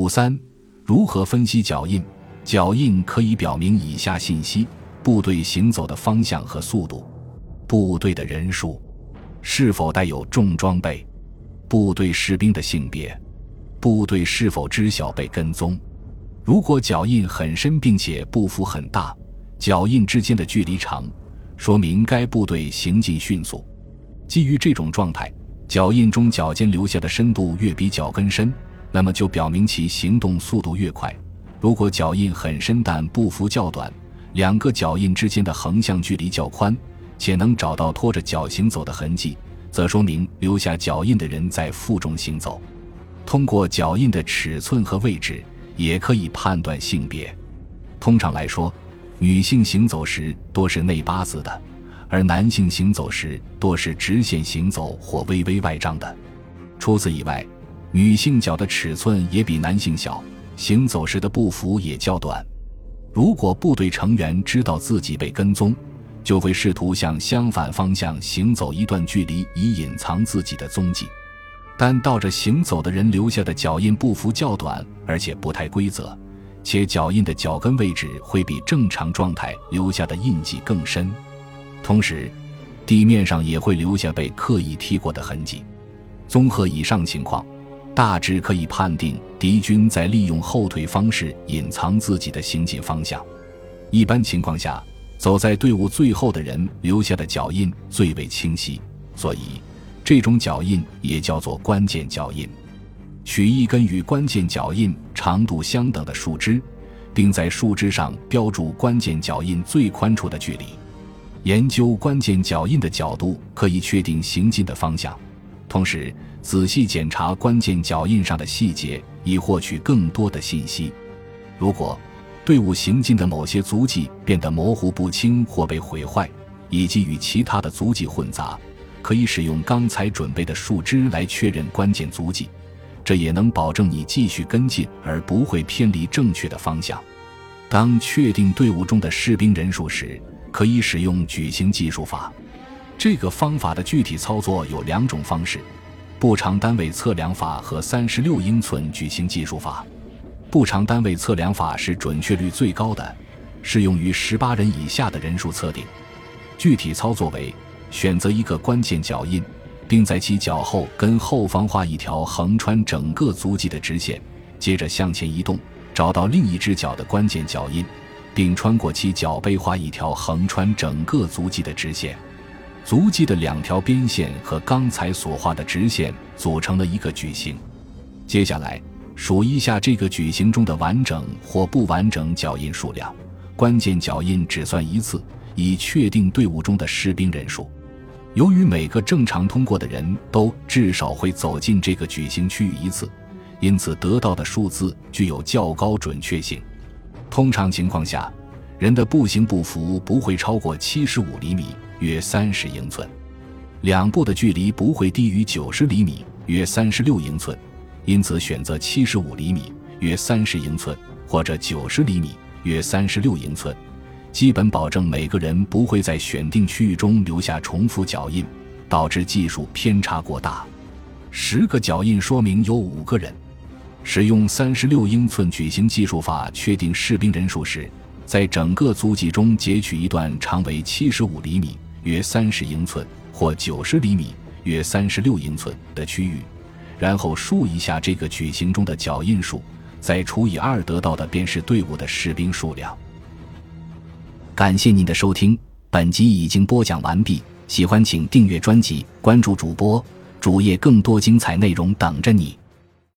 五三，如何分析脚印？脚印可以表明以下信息：部队行走的方向和速度，部队的人数，是否带有重装备，部队士兵的性别，部队是否知晓被跟踪。如果脚印很深，并且步幅很大，脚印之间的距离长，说明该部队行进迅速。基于这种状态，脚印中脚尖留下的深度越比脚跟深，那么就表明其行动速度越快。如果脚印很深但步幅较短，两个脚印之间的横向距离较宽，且能找到拖着脚行走的痕迹，则说明留下脚印的人在负重行走。通过脚印的尺寸和位置。也可以判断性别。通常来说，女性行走时多是内八字的，而男性行走时多是直线行走或微微外张的。除此以外，女性脚的尺寸也比男性小，行走时的步幅也较短。如果部队成员知道自己被跟踪，就会试图向相反方向行走一段距离，以隐藏自己的踪迹。但倒着行走的人留下的脚印步幅较短，而且不太规则，且脚印的脚跟位置会比正常状态留下的印记更深。同时，地面上也会留下被刻意踢过的痕迹。综合以上情况，大致可以判定敌军在利用后退方式隐藏自己的行进方向。一般情况下，走在队伍最后的人留下的脚印最为清晰，所以。这种脚印也叫做关键脚印。取一根与关键脚印长度相等的树枝，并在树枝上标注关键脚印最宽处的距离。研究关键脚印的角度可以确定行进的方向。同时，仔细检查关键脚印上的细节，以获取更多的信息。如果队伍行进的某些足迹变得模糊不清或被毁坏，以及与其他的足迹混杂。可以使用刚才准备的树枝来确认关键足迹，这也能保证你继续跟进而不会偏离正确的方向。当确定队伍中的士兵人数时，可以使用矩形计数法。这个方法的具体操作有两种方式：步长单位测量法和三十六英寸矩形计数法。步长单位测量法是准确率最高的，适用于十八人以下的人数测定。具体操作为。选择一个关键脚印，并在其脚后跟后方画一条横穿整个足迹的直线，接着向前移动，找到另一只脚的关键脚印，并穿过其脚背画一条横穿整个足迹的直线。足迹的两条边线和刚才所画的直线组成了一个矩形。接下来数一下这个矩形中的完整或不完整脚印数量，关键脚印只算一次，以确定队伍中的士兵人数。由于每个正常通过的人都至少会走进这个矩形区域一次，因此得到的数字具有较高准确性。通常情况下，人的步行步幅不会超过七十五厘米（约三十英寸），两步的距离不会低于九十厘米（约三十六英寸）。因此，选择七十五厘米（约三十英寸）或者九十厘米（约三十六英寸）。基本保证每个人不会在选定区域中留下重复脚印，导致技术偏差过大。十个脚印说明有五个人。使用三十六英寸矩形计数法确定士兵人数时，在整个足迹中截取一段长为七十五厘米（约三十英寸）或九十厘米（约三十六英寸）的区域，然后数一下这个矩形中的脚印数，再除以二，得到的便是队伍的士兵数量。感谢您的收听，本集已经播讲完毕。喜欢请订阅专辑，关注主播主页，更多精彩内容等着你。